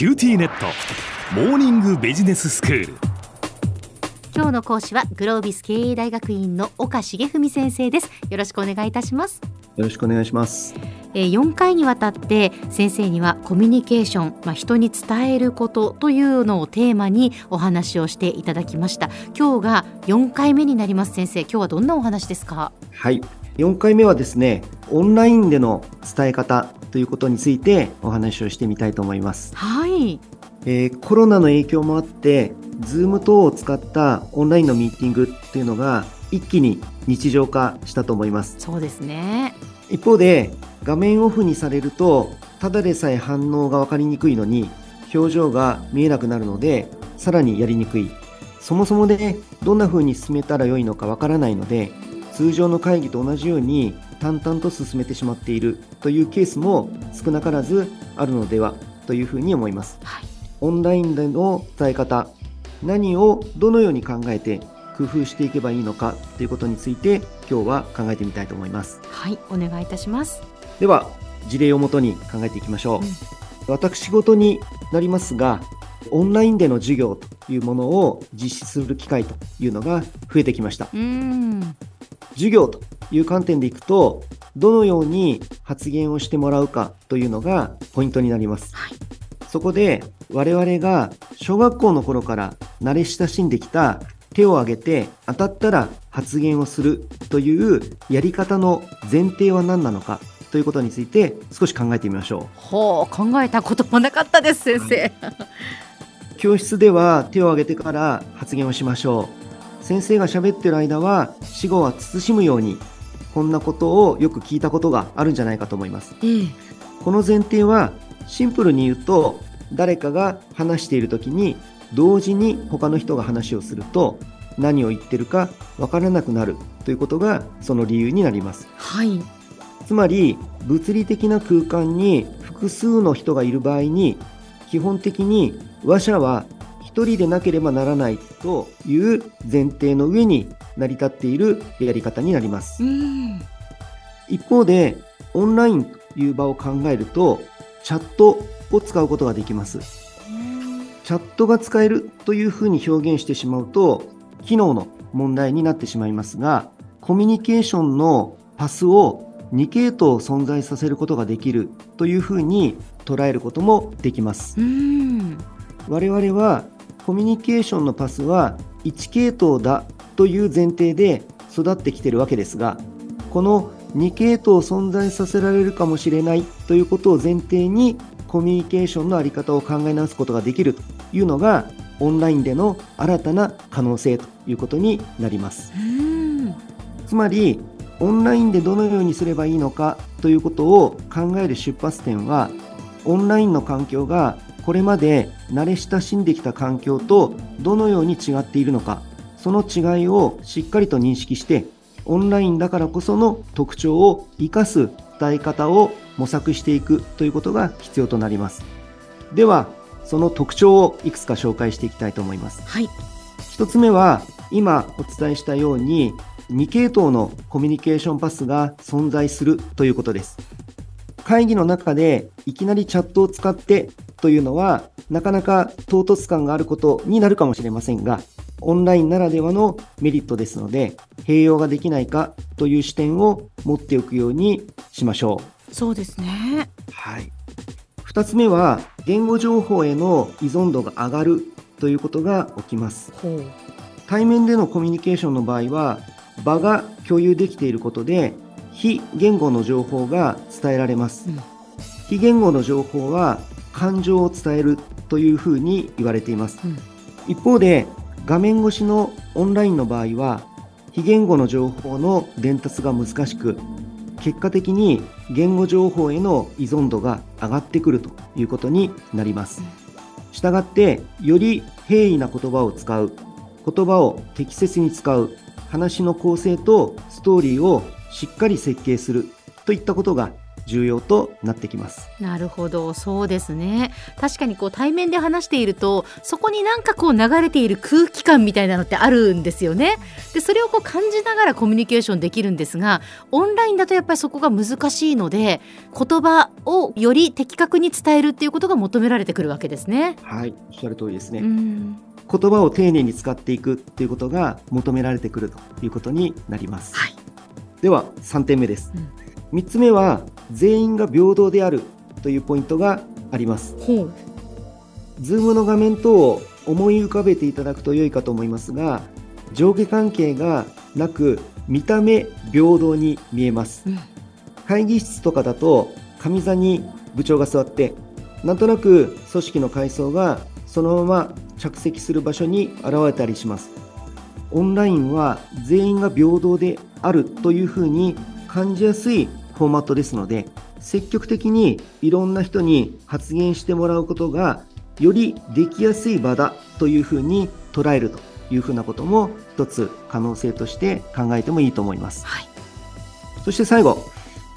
QTnet。モーニングビジネススクール。今日の講師はグロービス経営大学院の岡重文先生です。よろしくお願いいたします。よろしくお願いします。えー4回にわたって先生にはコミュニケーション、まあ、人に伝えることというのをテーマにお話をしていただきました。今日が4回目になります先生。今日はどんなお話ですか？はい4回目はですねオンラインでの伝え方ということについてお話をしてみたいと思います、はい。えーコロナの影響もあって Zoom 等を使ったオンラインのミーティングっていうのが一気に日常化したと思います。そうですね。一方で画面オフにされるとただでさえ反応が分かりにくいのに表情が見えなくなるのでさらにやりにくい。そもそもでどんな風に進めたらよいのか分からないので通常の会議と同じように淡々と進めてしまっているというケースも少なからずあるのではというふうに思います。はい。オンラインでの伝え方何をどのように考えて工夫していけばいいのかということについて今日は考えてみたいと思います。はい。お願いいたします。では事例をもとに考えていきましょう、私事になりますがオンラインでの授業というものを実施する機会というのが増えてきました。うーん授業という観点でいくとどのように発言をしてもらうかというのがポイントになります。はい。そこで我々が小学校の頃から慣れ親しんできた手を挙げて当たったら発言をするというやり方の前提は何なのかということについて少し考えてみましょほう考えたこともなかったです先生、う教室では手を挙げてから発言をしましょう先生が喋ってる間は死後は慎むようにこんなことをよく聞いたことがあるんじゃないかと思います。ええ。この前提はシンプルに言うと誰かが話している時に同時に他の人が話をすると何を言ってるかわからなくなるということがその理由になります。はい。つまり物理的な空間に複数の人がいる場合に基本的に話者は一人でなければならないという前提の上に成り立っているやり方になります。うん。一方でオンラインという場を考えるとチャットを使うことができます。チャットが使えるというふうに表現してしまうと機能の問題になってしまいますがコミュニケーションのパスを2系統存在させることができるというふうに捉えることもできます。うん。我々はコミュニケーションのパスは1系統だという前提で育ってきているわけですがこの2系統を存在させられるかもしれないということを前提にコミュニケーションの在り方を考え直すことができるというのがオンラインでの新たな可能性ということになります。うん。つまりオンラインでどのようにすればいいのかということを考える出発点はオンラインの環境がこれまで慣れ親しんできた環境とどのように違っているのかその違いをしっかりと認識してオンラインだからこその特徴を生かす伝え方を模索していくということが必要となります。ではその特徴をいくつか紹介していきたいと思います。はい。一つ目は今お伝えしたように2系統のコミュニケーションパスが存在するということです。会議の中でいきなりチャットを使ってというのはなかなか唐突感があることになるかもしれませんがオンラインならではのメリットですので併用ができないかという視点を持っておくようにしましょうそうですねはい。二つ目は、言語情報への依存度が上がるということが起きます。対面でのコミュニケーションの場合は、場が共有できていることで、非言語の情報が伝えられます。うん非言語の情報は、感情を伝えるというふうに言われています。うん一方で、画面越しのオンラインの場合は、非言語の情報の伝達が難しく、結果的に言語情報への依存度が上がってくるということになります。したがって、より平易な言葉を使う、言葉を適切に使う、話の構成とストーリーをしっかり設計するといったことが重要となってきます。なるほどそうですね確かにこう対面で話しているとそこになんかこう流れている空気感みたいなのってあるんですよねでそれをこう感じながらコミュニケーションできるんですがオンラインだとやっぱりそこが難しいので言葉をより的確に伝えるっていうことが求められてくるわけですね。はい、おっしゃる通りですね。うん言葉を丁寧に使っていくっていうことが求められてくるということになります。はいでは3点目ですうん。3つ目は全員が平等であるというポイントがあります。Zoom の画面等を思い浮かべていただくと良いかと思いますが上下関係がなく見た目平等に見えます。うん会議室とかだと上座に部長が座ってなんとなく組織の階層がそのまま着席する場所に現れたりしますオンラインは全員が平等であるというふうに感じやすいフォーマットですので積極的にいろんな人に発言してもらうことがよりできやすい場だというふうに捉えるというふうなことも一つ可能性として考えてもいいと思います。はい。そして最後、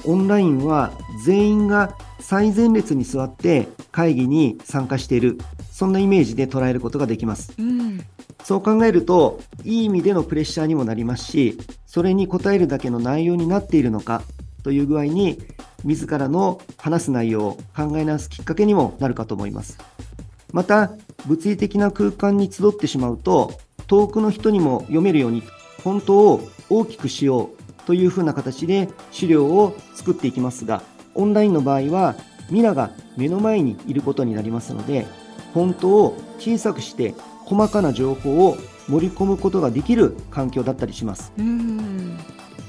オンラインは全員が最前列に座って会議に参加している、そんなイメージで捉えることができます。うん。そう考えると、いい意味でのプレッシャーにもなりますし、それに応えるだけの内容になっているのかという具合に、自らの話す内容を考え直すきっかけにもなるかと思います。また、物理的な空間に集ってしまうと、遠くの人にも読めるように、本当を大きくしようというふうな形で資料を作っていきますが、オンラインの場合は、皆が目の前にいることになりますので、本当を小さくして細かな情報を盛り込むことができる環境だったりします。うん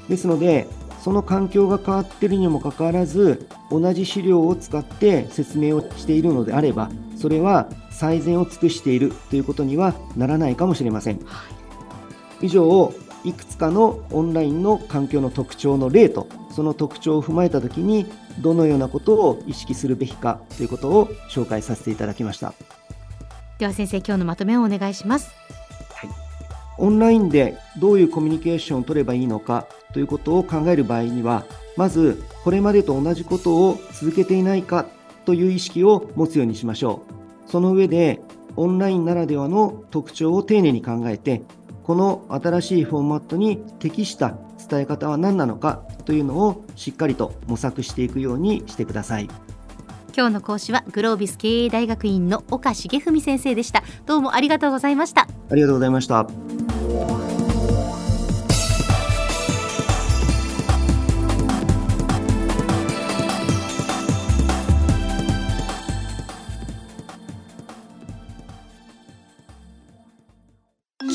ですので、その環境が変わってるにもかかわらず、同じ資料を使って説明をしているのであれば、それは最善を尽くしているということにはならないかもしれません。以上、いくつかのオンラインの環境の特徴の例と、その特徴を踏まえたときに、どのようなことを意識するべきかということを紹介させていただきました。では先生今日のまとめをお願いします。オンラインでどういうコミュニケーションを取ればいいのかということを考える場合には、まずこれまでと同じことを続けていないかという意識を持つようにしましょう。その上で、オンラインならではの特徴を丁寧に考えて、この新しいフォーマットに適した伝え方は何なのかというのをしっかりと模索していくようにしてください。今日の講師はグロービス経営大学院の岡茂文先生でした。どうもありがとうございました。ありがとうございました。